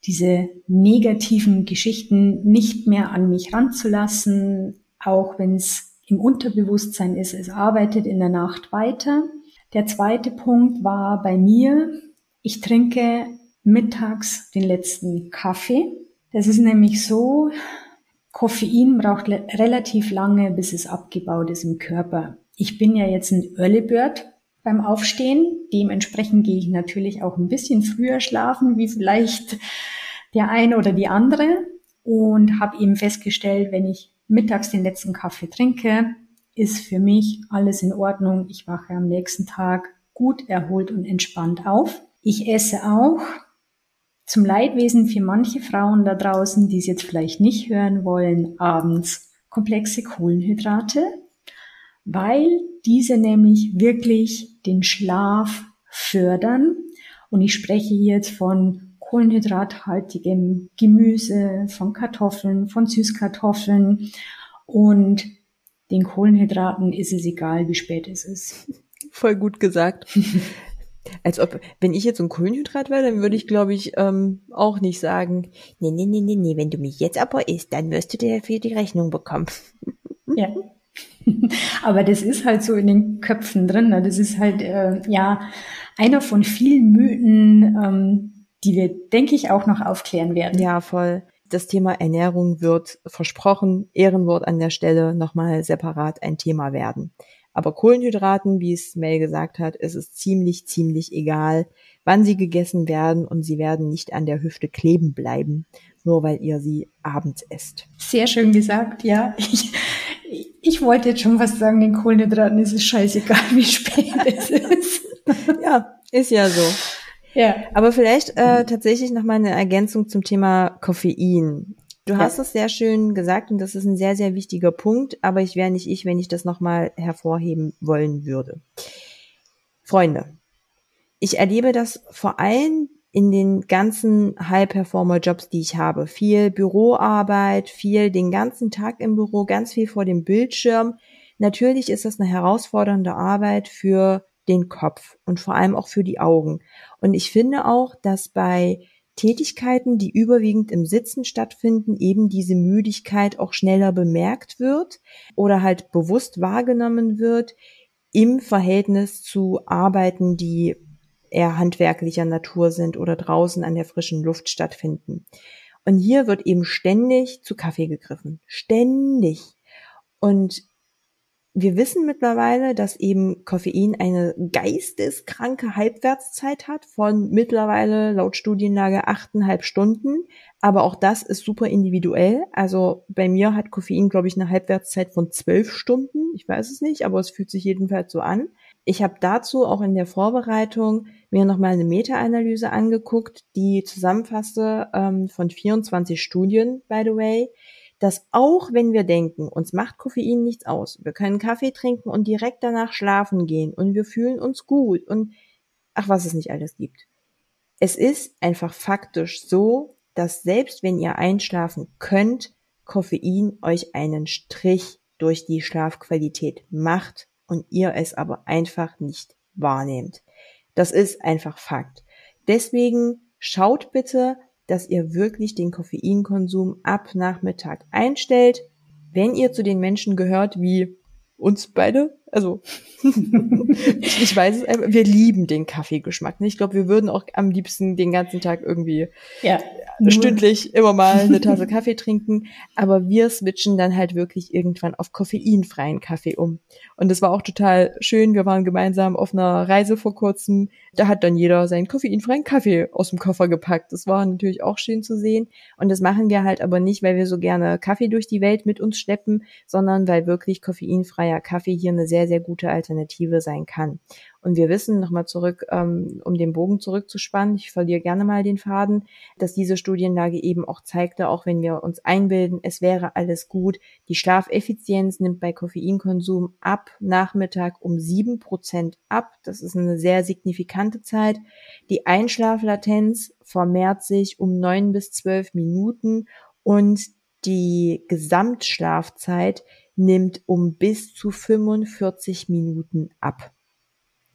S2: diese negativen Geschichten nicht mehr an mich ranzulassen, auch wenn es im Unterbewusstsein ist, es arbeitet in der Nacht weiter. Der zweite Punkt war bei mir, ich trinke mittags den letzten Kaffee es ist nämlich so, Koffein braucht relativ lange, bis es abgebaut ist im Körper. Ich bin ja jetzt ein Early Bird beim Aufstehen. Dementsprechend gehe ich natürlich auch ein bisschen früher schlafen, wie vielleicht der eine oder die andere. Und habe eben festgestellt, wenn ich mittags den letzten Kaffee trinke, ist für mich alles in Ordnung. Ich wache am nächsten Tag gut erholt und entspannt auf. Ich esse auch zum Leidwesen für manche Frauen da draußen, die es jetzt vielleicht nicht hören wollen, abends komplexe Kohlenhydrate, weil diese nämlich wirklich den Schlaf fördern. Und ich spreche jetzt von kohlenhydrathaltigem Gemüse, von Kartoffeln, von Süßkartoffeln und den Kohlenhydraten ist es egal, wie spät es ist.
S1: Voll gut gesagt. Als ob, wenn ich jetzt ein Kohlenhydrat wäre, dann würde ich, glaube ich, ähm, auch nicht sagen, nee, nee, nee, nee, nee, wenn du mich jetzt aber isst, dann wirst du dir dafür die Rechnung bekommen.
S2: Ja. Aber das ist halt so in den Köpfen drin. Ne? Das ist halt, äh, ja, einer von vielen Mythen, ähm, die wir, denke ich, auch noch aufklären werden.
S1: Ja, voll. Das Thema Ernährung wird versprochen, Ehrenwort an der Stelle, nochmal separat ein Thema werden. Aber Kohlenhydraten, wie es Mel gesagt hat, ist es ziemlich, ziemlich egal, wann sie gegessen werden und sie werden nicht an der Hüfte kleben bleiben, nur weil ihr sie abends esst.
S2: Sehr schön gesagt, ja. Ich, ich wollte jetzt schon was sagen, den Kohlenhydraten ist es scheißegal, wie spät es ist.
S1: ja, ist ja so. Ja. Aber vielleicht äh, tatsächlich noch mal eine Ergänzung zum Thema Koffein. Du ja. hast es sehr schön gesagt und das ist ein sehr, sehr wichtiger Punkt, aber ich wäre nicht ich, wenn ich das nochmal hervorheben wollen würde. Freunde, ich erlebe das vor allem in den ganzen High-Performer-Jobs, die ich habe. Viel Büroarbeit, viel den ganzen Tag im Büro, ganz viel vor dem Bildschirm. Natürlich ist das eine herausfordernde Arbeit für den Kopf und vor allem auch für die Augen. Und ich finde auch, dass bei Tätigkeiten, die überwiegend im Sitzen stattfinden, eben diese Müdigkeit auch schneller bemerkt wird oder halt bewusst wahrgenommen wird im Verhältnis zu Arbeiten, die eher handwerklicher Natur sind oder draußen an der frischen Luft stattfinden. Und hier wird eben ständig zu Kaffee gegriffen. Ständig. Und wir wissen mittlerweile, dass eben Koffein eine geisteskranke Halbwertszeit hat von mittlerweile laut Studienlage achteinhalb Stunden. Aber auch das ist super individuell. Also bei mir hat Koffein, glaube ich, eine Halbwertszeit von zwölf Stunden. Ich weiß es nicht, aber es fühlt sich jedenfalls so an. Ich habe dazu auch in der Vorbereitung mir nochmal eine Meta-Analyse angeguckt, die zusammenfasste ähm, von 24 Studien, by the way, dass auch wenn wir denken, uns macht Koffein nichts aus, wir können Kaffee trinken und direkt danach schlafen gehen und wir fühlen uns gut und ach, was es nicht alles gibt. Es ist einfach faktisch so, dass selbst wenn ihr einschlafen könnt, Koffein euch einen Strich durch die Schlafqualität macht und ihr es aber einfach nicht wahrnehmt. Das ist einfach Fakt. Deswegen schaut bitte, dass ihr wirklich den Koffeinkonsum ab Nachmittag einstellt. Wenn ihr zu den Menschen gehört wie uns beide, also ich, ich, weiß es, wir lieben den Kaffeegeschmack. Ich glaube, wir würden auch am liebsten den ganzen Tag irgendwie ja, stündlich immer mal eine Tasse Kaffee trinken, aber wir switchen dann halt wirklich irgendwann auf koffeinfreien Kaffee um. Und das war auch total schön. Wir waren gemeinsam auf einer Reise vor kurzem. Da hat dann jeder seinen koffeinfreien Kaffee aus dem Koffer gepackt. Das war natürlich auch schön zu sehen. Und das machen wir halt aber nicht, weil wir so gerne Kaffee durch die Welt mit uns schleppen, sondern weil wirklich koffeinfreier Kaffee hier eine sehr, sehr gute Alternative sein kann. Und wir wissen, nochmal zurück, ähm, um den Bogen zurückzuspannen, ich verliere gerne mal den Faden, dass diese Studienlage eben auch zeigte, auch wenn wir uns einbilden, es wäre alles gut, die Schlafeffizienz nimmt bei Koffeinkonsum ab Nachmittag um sieben Prozent ab. Das ist eine sehr signifikante Zeit. Die Einschlaflatenz vermehrt sich um neun bis zwölf Minuten und die Gesamtschlafzeit nimmt um bis zu 45 Minuten ab.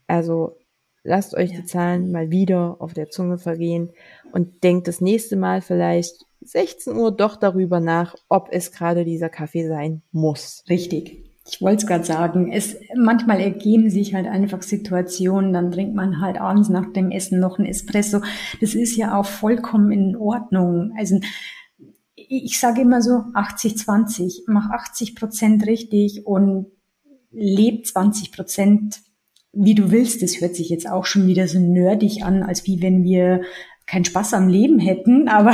S1: Also lasst euch ja. die Zahlen mal wieder auf der Zunge vergehen und denkt das nächste Mal vielleicht 16 Uhr doch darüber nach, ob es gerade dieser Kaffee sein muss.
S2: Richtig. Ich wollte es gerade sagen, es manchmal ergeben sich halt einfach Situationen, dann trinkt man halt abends nach dem Essen noch ein Espresso. Das ist ja auch vollkommen in Ordnung. Also ich sage immer so 80 20, mach 80 Prozent richtig und leb 20 Prozent wie du willst, das hört sich jetzt auch schon wieder so nerdig an, als wie wenn wir keinen Spaß am Leben hätten, aber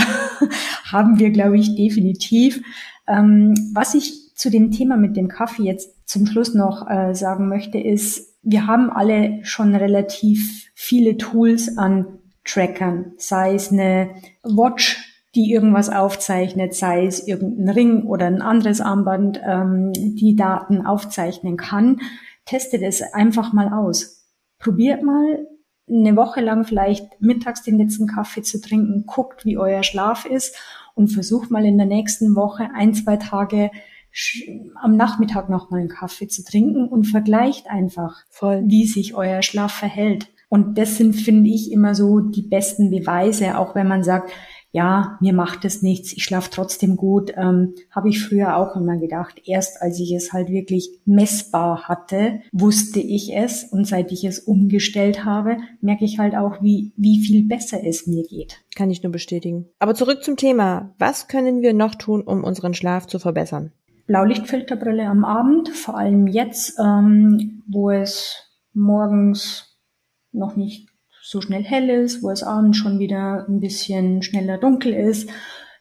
S2: haben wir, glaube ich, definitiv. Ähm, was ich zu dem Thema mit dem Kaffee jetzt zum Schluss noch äh, sagen möchte, ist, wir haben alle schon relativ viele Tools an Trackern, sei es eine Watch, die irgendwas aufzeichnet, sei es irgendein Ring oder ein anderes Armband, ähm, die Daten aufzeichnen kann testet es einfach mal aus. Probiert mal eine Woche lang vielleicht mittags den letzten Kaffee zu trinken, guckt, wie euer Schlaf ist und versucht mal in der nächsten Woche ein, zwei Tage am Nachmittag nochmal einen Kaffee zu trinken und vergleicht einfach, Voll. wie sich euer Schlaf verhält. Und das sind, finde ich, immer so die besten Beweise, auch wenn man sagt, ja, mir macht es nichts, ich schlafe trotzdem gut, ähm, habe ich früher auch immer gedacht. Erst als ich es halt wirklich messbar hatte, wusste ich es und seit ich es umgestellt habe, merke ich halt auch, wie, wie viel besser es mir geht.
S1: Kann ich nur bestätigen. Aber zurück zum Thema. Was können wir noch tun, um unseren Schlaf zu verbessern?
S2: Blaulichtfilterbrille am Abend, vor allem jetzt, ähm, wo es morgens noch nicht so schnell hell ist, wo es abends schon wieder ein bisschen schneller dunkel ist,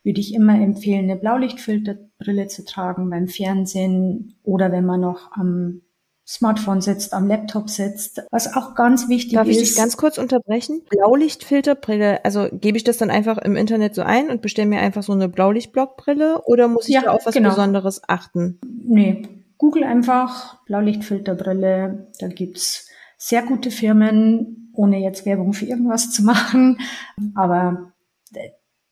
S2: würde ich immer empfehlen, eine Blaulichtfilterbrille zu tragen beim Fernsehen oder wenn man noch am Smartphone sitzt, am Laptop sitzt. Was auch ganz wichtig
S1: Darf
S2: ist.
S1: Darf ich dich ganz kurz unterbrechen? Blaulichtfilterbrille, also gebe ich das dann einfach im Internet so ein und bestelle mir einfach so eine Blaulichtblockbrille oder muss ich ja, da auf was genau. Besonderes achten?
S2: Nee, Google einfach Blaulichtfilterbrille, da gibt's sehr gute Firmen, ohne jetzt Werbung für irgendwas zu machen. Aber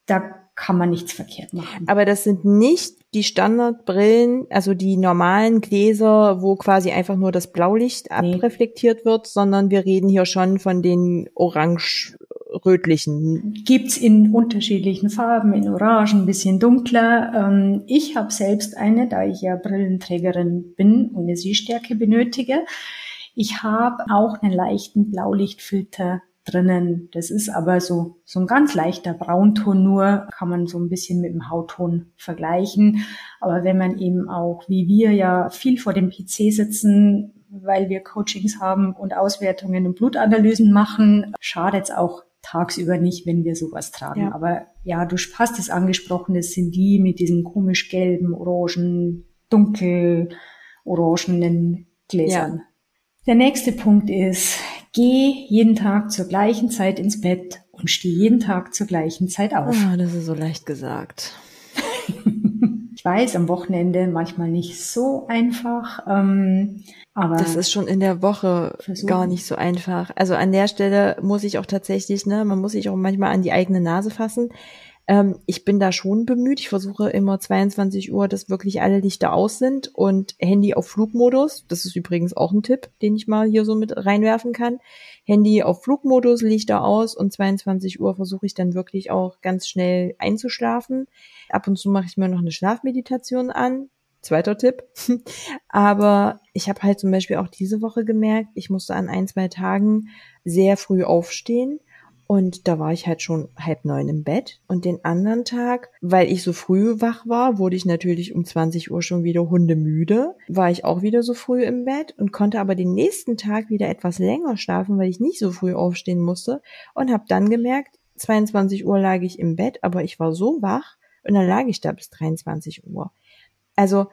S2: da kann man nichts verkehrt machen.
S1: Aber das sind nicht die Standardbrillen, also die normalen Gläser, wo quasi einfach nur das Blaulicht nee. abreflektiert wird, sondern wir reden hier schon von den orange-rötlichen.
S2: Gibt's in unterschiedlichen Farben, in orange, ein bisschen dunkler. Ähm, ich habe selbst eine, da ich ja Brillenträgerin bin und eine Sehstärke benötige. Ich habe auch einen leichten Blaulichtfilter drinnen. Das ist aber so, so ein ganz leichter Braunton nur, kann man so ein bisschen mit dem Hautton vergleichen. Aber wenn man eben auch, wie wir ja viel vor dem PC sitzen, weil wir Coachings haben und Auswertungen und Blutanalysen machen, schadet es auch tagsüber nicht, wenn wir sowas tragen. Ja. Aber ja, du hast es angesprochen, das sind die mit diesen komisch gelben, orangen, dunkel orangenen Gläsern. Ja. Der nächste Punkt ist, geh jeden Tag zur gleichen Zeit ins Bett und steh jeden Tag zur gleichen Zeit auf.
S1: Ah, das ist so leicht gesagt.
S2: ich weiß, am Wochenende manchmal nicht so einfach. Ähm, aber
S1: das ist schon in der Woche versuchen. gar nicht so einfach. Also an der Stelle muss ich auch tatsächlich, ne, man muss sich auch manchmal an die eigene Nase fassen. Ähm, ich bin da schon bemüht. Ich versuche immer 22 Uhr, dass wirklich alle Lichter aus sind und Handy auf Flugmodus. Das ist übrigens auch ein Tipp, den ich mal hier so mit reinwerfen kann. Handy auf Flugmodus, Lichter aus und 22 Uhr versuche ich dann wirklich auch ganz schnell einzuschlafen. Ab und zu mache ich mir noch eine Schlafmeditation an. Zweiter Tipp. Aber ich habe halt zum Beispiel auch diese Woche gemerkt, ich musste an ein, zwei Tagen sehr früh aufstehen und da war ich halt schon halb neun im Bett. Und den anderen Tag, weil ich so früh wach war, wurde ich natürlich um 20 Uhr schon wieder hundemüde. War ich auch wieder so früh im Bett und konnte aber den nächsten Tag wieder etwas länger schlafen, weil ich nicht so früh aufstehen musste. Und habe dann gemerkt, 22 Uhr lag ich im Bett, aber ich war so wach und dann lag ich da bis 23 Uhr. Also,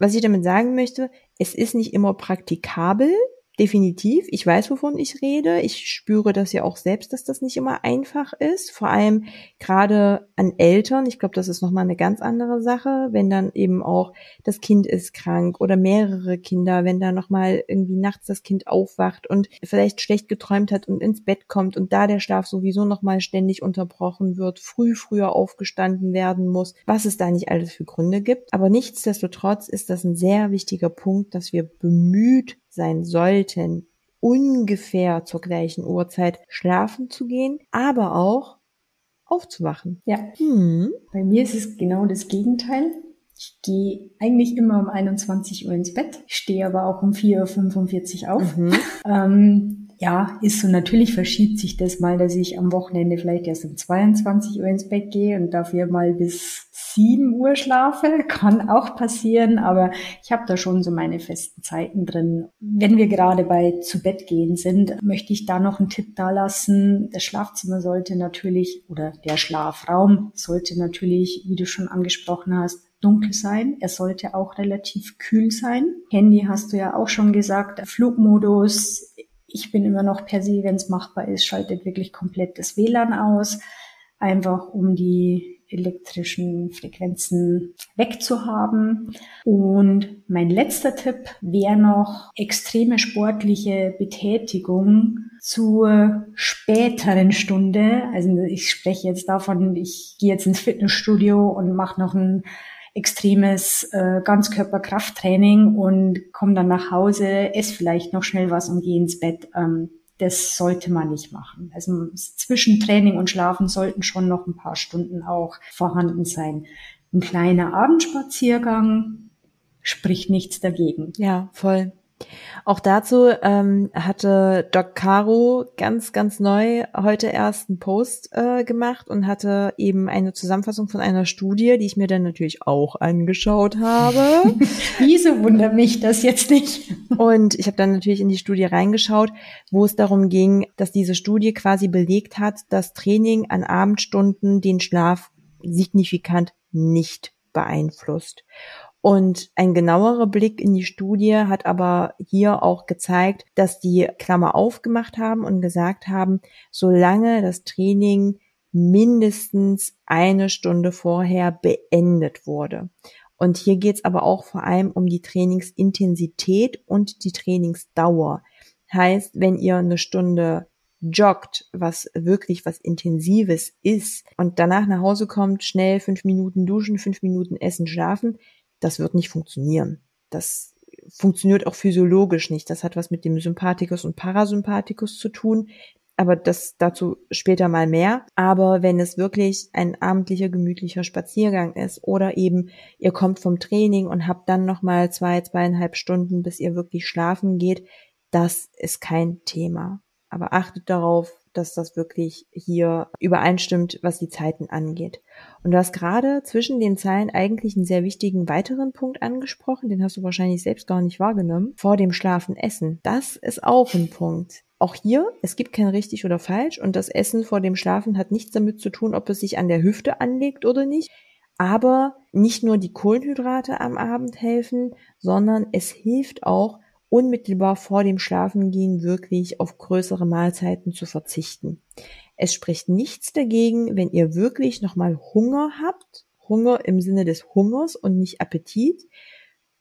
S1: was ich damit sagen möchte, es ist nicht immer praktikabel, Definitiv. Ich weiß, wovon ich rede. Ich spüre das ja auch selbst, dass das nicht immer einfach ist. Vor allem gerade an Eltern. Ich glaube, das ist nochmal eine ganz andere Sache, wenn dann eben auch das Kind ist krank oder mehrere Kinder, wenn da nochmal irgendwie nachts das Kind aufwacht und vielleicht schlecht geträumt hat und ins Bett kommt und da der Schlaf sowieso nochmal ständig unterbrochen wird, früh früher aufgestanden werden muss, was es da nicht alles für Gründe gibt. Aber nichtsdestotrotz ist das ein sehr wichtiger Punkt, dass wir bemüht sein sollten, ungefähr zur gleichen Uhrzeit schlafen zu gehen, aber auch aufzuwachen.
S2: Ja. Hm. Bei mir ist es genau das Gegenteil. Ich gehe eigentlich immer um 21 Uhr ins Bett, stehe aber auch um 4.45 Uhr auf. Mhm. Ähm, ja, ist so natürlich verschiebt sich das mal, dass ich am Wochenende vielleicht erst um 22 Uhr ins Bett gehe und dafür mal bis 7 Uhr schlafe. Kann auch passieren, aber ich habe da schon so meine festen Zeiten drin. Wenn wir gerade bei zu Bett gehen sind, möchte ich da noch einen Tipp da lassen. Das Schlafzimmer sollte natürlich oder der Schlafraum sollte natürlich, wie du schon angesprochen hast, dunkel sein. Er sollte auch relativ kühl sein. Handy hast du ja auch schon gesagt. Flugmodus ich bin immer noch per se, wenn es machbar ist, schaltet wirklich komplett das WLAN aus, einfach um die elektrischen Frequenzen wegzuhaben. Und mein letzter Tipp wäre noch extreme sportliche Betätigung zur späteren Stunde. Also ich spreche jetzt davon, ich gehe jetzt ins Fitnessstudio und mache noch ein extremes äh, Ganzkörperkrafttraining und komme dann nach Hause, esse vielleicht noch schnell was und gehe ins Bett. Ähm, das sollte man nicht machen. Also zwischen Training und Schlafen sollten schon noch ein paar Stunden auch vorhanden sein. Ein kleiner Abendspaziergang spricht nichts dagegen.
S1: Ja, voll. Auch dazu ähm, hatte Doc Caro ganz, ganz neu heute erst einen Post äh, gemacht und hatte eben eine Zusammenfassung von einer Studie, die ich mir dann natürlich auch angeschaut habe.
S2: Wieso wundert mich das jetzt nicht?
S1: und ich habe dann natürlich in die Studie reingeschaut, wo es darum ging, dass diese Studie quasi belegt hat, dass Training an Abendstunden den Schlaf signifikant nicht beeinflusst. Und ein genauerer Blick in die Studie hat aber hier auch gezeigt, dass die Klammer aufgemacht haben und gesagt haben, solange das Training mindestens eine Stunde vorher beendet wurde. Und hier geht es aber auch vor allem um die Trainingsintensität und die Trainingsdauer. Heißt, wenn ihr eine Stunde joggt, was wirklich was Intensives ist und danach nach Hause kommt, schnell fünf Minuten duschen, fünf Minuten essen, schlafen, das wird nicht funktionieren. Das funktioniert auch physiologisch nicht. Das hat was mit dem Sympathikus und Parasympathikus zu tun. Aber das dazu später mal mehr. Aber wenn es wirklich ein abendlicher, gemütlicher Spaziergang ist oder eben ihr kommt vom Training und habt dann nochmal zwei, zweieinhalb Stunden, bis ihr wirklich schlafen geht, das ist kein Thema. Aber achtet darauf, dass das wirklich hier übereinstimmt, was die Zeiten angeht. Und du hast gerade zwischen den Zeilen eigentlich einen sehr wichtigen weiteren Punkt angesprochen, den hast du wahrscheinlich selbst gar nicht wahrgenommen. Vor dem Schlafen essen. Das ist auch ein Punkt. Auch hier, es gibt kein richtig oder falsch und das Essen vor dem Schlafen hat nichts damit zu tun, ob es sich an der Hüfte anlegt oder nicht. Aber nicht nur die Kohlenhydrate am Abend helfen, sondern es hilft auch, unmittelbar vor dem Schlafengehen wirklich auf größere Mahlzeiten zu verzichten. Es spricht nichts dagegen, wenn ihr wirklich nochmal Hunger habt, Hunger im Sinne des Hungers und nicht Appetit,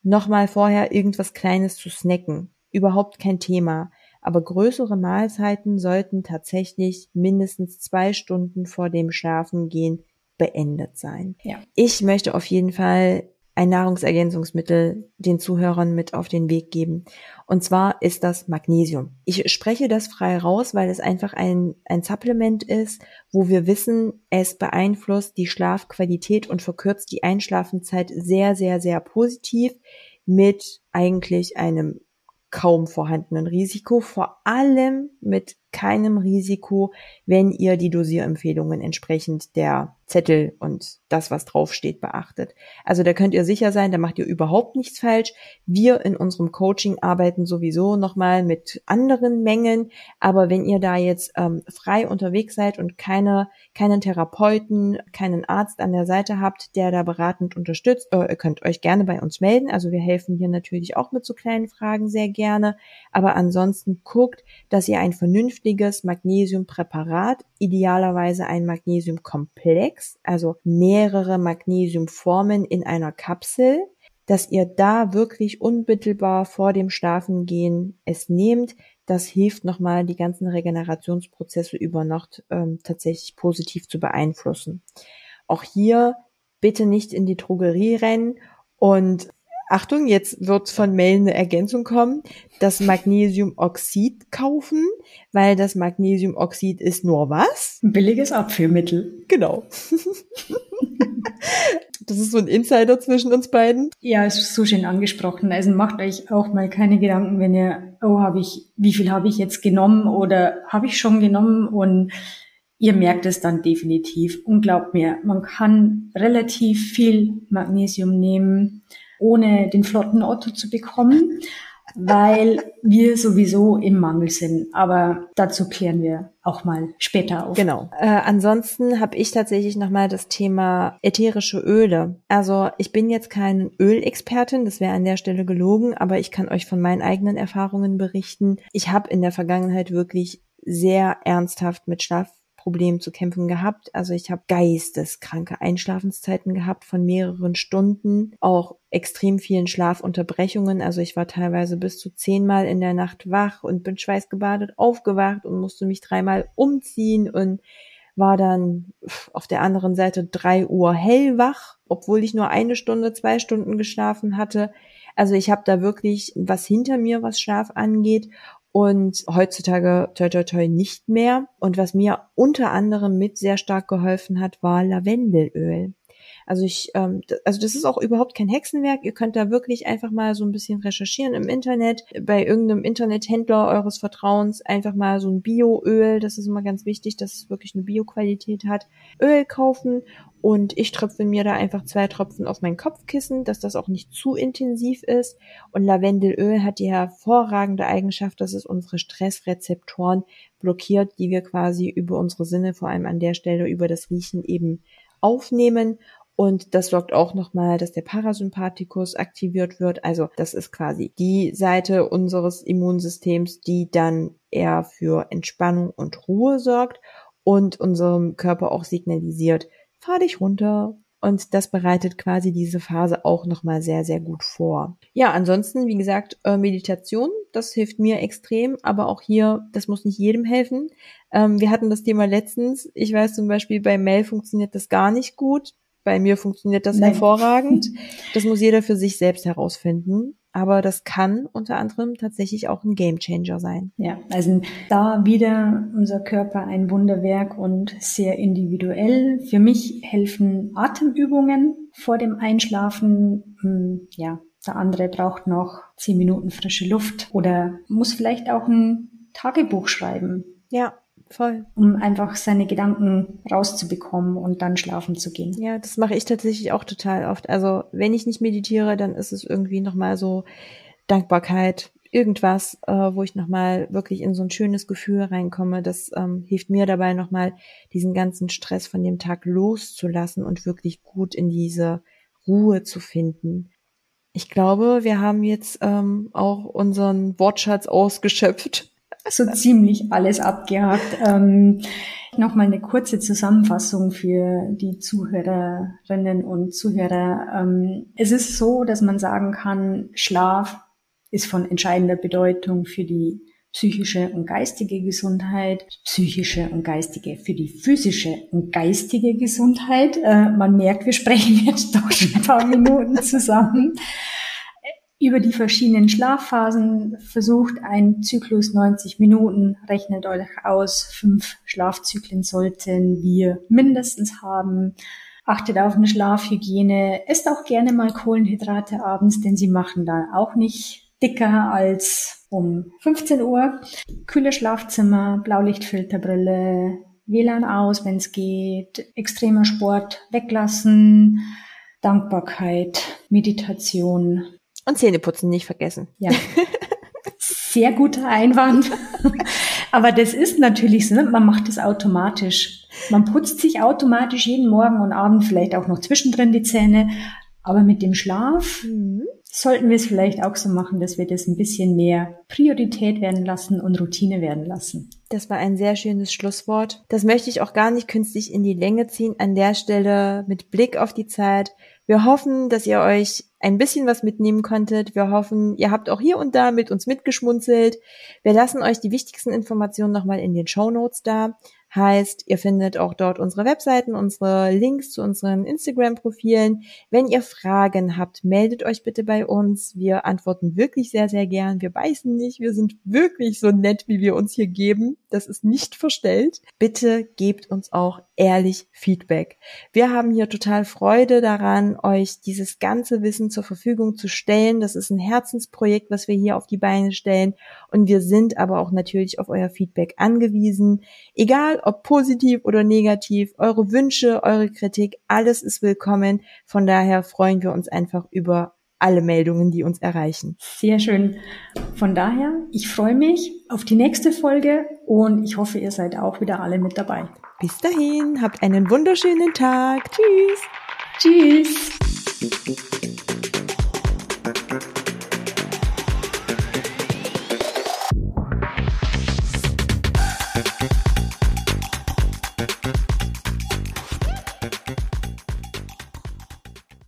S1: nochmal vorher irgendwas Kleines zu snacken. Überhaupt kein Thema. Aber größere Mahlzeiten sollten tatsächlich mindestens zwei Stunden vor dem Schlafengehen beendet sein. Ja. Ich möchte auf jeden Fall ein Nahrungsergänzungsmittel den Zuhörern mit auf den Weg geben. Und zwar ist das Magnesium. Ich spreche das frei raus, weil es einfach ein, ein Supplement ist, wo wir wissen, es beeinflusst die Schlafqualität und verkürzt die Einschlafenzeit sehr, sehr, sehr positiv mit eigentlich einem kaum vorhandenen Risiko, vor allem mit keinem Risiko, wenn ihr die Dosierempfehlungen entsprechend der Zettel und das, was draufsteht, beachtet. Also da könnt ihr sicher sein, da macht ihr überhaupt nichts falsch. Wir in unserem Coaching arbeiten sowieso nochmal mit anderen Mengen, aber wenn ihr da jetzt ähm, frei unterwegs seid und keine, keinen Therapeuten, keinen Arzt an der Seite habt, der da beratend unterstützt, äh, ihr könnt euch gerne bei uns melden. Also wir helfen hier natürlich auch mit so kleinen Fragen sehr gerne, aber ansonsten guckt, dass ihr ein vernünftiges Magnesiumpräparat, idealerweise ein Magnesiumkomplex, Komplex, also mehrere Magnesiumformen in einer Kapsel, dass ihr da wirklich unmittelbar vor dem Schlafengehen es nehmt. Das hilft nochmal, die ganzen Regenerationsprozesse über Nacht ähm, tatsächlich positiv zu beeinflussen. Auch hier bitte nicht in die Drogerie rennen und Achtung, jetzt wird von Mel eine Ergänzung kommen, das Magnesiumoxid kaufen, weil das Magnesiumoxid ist nur was?
S2: Ein billiges Abführmittel.
S1: Genau. das ist so ein Insider zwischen uns beiden.
S2: Ja, ist so schön angesprochen. Also macht euch auch mal keine Gedanken, wenn ihr, oh, habe ich, wie viel habe ich jetzt genommen oder habe ich schon genommen und ihr merkt es dann definitiv. Und glaubt mir, man kann relativ viel Magnesium nehmen ohne den flotten Otto zu bekommen, weil wir sowieso im Mangel sind. Aber dazu klären wir auch mal später auf.
S1: Genau. Äh, ansonsten habe ich tatsächlich nochmal das Thema ätherische Öle. Also ich bin jetzt kein Ölexpertin, das wäre an der Stelle gelogen, aber ich kann euch von meinen eigenen Erfahrungen berichten. Ich habe in der Vergangenheit wirklich sehr ernsthaft mit Schlaf Problemen zu kämpfen gehabt. Also ich habe geisteskranke Einschlafenszeiten gehabt von mehreren Stunden, auch extrem vielen Schlafunterbrechungen. Also ich war teilweise bis zu zehnmal in der Nacht wach und bin schweißgebadet aufgewacht und musste mich dreimal umziehen und war dann auf der anderen Seite drei Uhr hellwach, obwohl ich nur eine Stunde, zwei Stunden geschlafen hatte. Also ich habe da wirklich was hinter mir, was Schlaf angeht und heutzutage toi toi toi nicht mehr. Und was mir unter anderem mit sehr stark geholfen hat, war Lavendelöl. Also ich, ähm, also das ist auch überhaupt kein Hexenwerk. Ihr könnt da wirklich einfach mal so ein bisschen recherchieren im Internet, bei irgendeinem Internethändler eures Vertrauens einfach mal so ein Bioöl, das ist immer ganz wichtig, dass es wirklich eine Bioqualität hat, Öl kaufen und ich tröpfe mir da einfach zwei Tropfen auf mein Kopfkissen, dass das auch nicht zu intensiv ist. Und Lavendelöl hat die hervorragende Eigenschaft, dass es unsere Stressrezeptoren blockiert, die wir quasi über unsere Sinne, vor allem an der Stelle über das Riechen eben aufnehmen und das sorgt auch nochmal, dass der Parasympathikus aktiviert wird. Also das ist quasi die Seite unseres Immunsystems, die dann eher für Entspannung und Ruhe sorgt und unserem Körper auch signalisiert, fahr dich runter. Und das bereitet quasi diese Phase auch nochmal sehr, sehr gut vor. Ja, ansonsten, wie gesagt, äh, Meditation, das hilft mir extrem, aber auch hier, das muss nicht jedem helfen. Ähm, wir hatten das Thema letztens. Ich weiß zum Beispiel, bei Mel funktioniert das gar nicht gut bei mir funktioniert das Nein. hervorragend. Das muss jeder für sich selbst herausfinden. Aber das kann unter anderem tatsächlich auch ein Gamechanger sein.
S2: Ja, also da wieder unser Körper ein Wunderwerk und sehr individuell. Für mich helfen Atemübungen vor dem Einschlafen. Hm, ja, der andere braucht noch zehn Minuten frische Luft oder muss vielleicht auch ein Tagebuch schreiben.
S1: Ja, voll.
S2: Um einfach seine Gedanken rauszubekommen und dann schlafen zu gehen.
S1: Ja, das mache ich tatsächlich auch total oft. Also wenn ich nicht meditiere, dann ist es irgendwie nochmal so Dankbarkeit, irgendwas, äh, wo ich nochmal wirklich in so ein schönes Gefühl reinkomme. Das ähm, hilft mir dabei nochmal, diesen ganzen Stress von dem Tag loszulassen und wirklich gut in diese Ruhe zu finden. Ich glaube, wir haben jetzt ähm, auch unseren Wortschatz ausgeschöpft.
S2: So ziemlich alles abgehakt. Ähm, Nochmal eine kurze Zusammenfassung für die Zuhörerinnen und Zuhörer. Ähm, es ist so, dass man sagen kann, Schlaf ist von entscheidender Bedeutung für die psychische und geistige Gesundheit, psychische und geistige für die physische und geistige Gesundheit. Äh, man merkt, wir sprechen jetzt doch schon ein paar Minuten zusammen. Über die verschiedenen Schlafphasen versucht ein Zyklus 90 Minuten, rechnet euch aus, fünf Schlafzyklen sollten wir mindestens haben. Achtet auf eine Schlafhygiene, esst auch gerne mal Kohlenhydrate abends, denn sie machen da auch nicht dicker als um 15 Uhr. Kühle Schlafzimmer, Blaulichtfilterbrille, WLAN aus, wenn es geht, extremer Sport weglassen, Dankbarkeit, Meditation.
S1: Und Zähneputzen nicht vergessen.
S2: Ja. Sehr guter Einwand. Aber das ist natürlich so, ne? man macht es automatisch. Man putzt sich automatisch jeden Morgen und Abend vielleicht auch noch zwischendrin die Zähne. Aber mit dem Schlaf mhm sollten wir es vielleicht auch so machen, dass wir das ein bisschen mehr Priorität werden lassen und Routine werden lassen.
S1: Das war ein sehr schönes Schlusswort. Das möchte ich auch gar nicht künstlich in die Länge ziehen. An der Stelle mit Blick auf die Zeit. Wir hoffen, dass ihr euch ein bisschen was mitnehmen konntet. Wir hoffen, ihr habt auch hier und da mit uns mitgeschmunzelt. Wir lassen euch die wichtigsten Informationen nochmal in den Show Notes da. Heißt, ihr findet auch dort unsere Webseiten, unsere Links zu unseren Instagram-Profilen. Wenn ihr Fragen habt, meldet euch bitte bei uns. Wir antworten wirklich sehr, sehr gern. Wir beißen nicht. Wir sind wirklich so nett, wie wir uns hier geben. Das ist nicht verstellt. Bitte gebt uns auch ehrlich Feedback. Wir haben hier total Freude daran, euch dieses ganze Wissen zur Verfügung zu stellen. Das ist ein Herzensprojekt, was wir hier auf die Beine stellen. Und wir sind aber auch natürlich auf euer Feedback angewiesen. Egal ob positiv oder negativ, eure Wünsche, eure Kritik, alles ist willkommen. Von daher freuen wir uns einfach über alle Meldungen, die uns erreichen.
S2: Sehr schön. Von daher, ich freue mich auf die nächste Folge und ich hoffe, ihr seid auch wieder alle mit dabei.
S1: Bis dahin, habt einen wunderschönen Tag. Tschüss.
S2: Tschüss.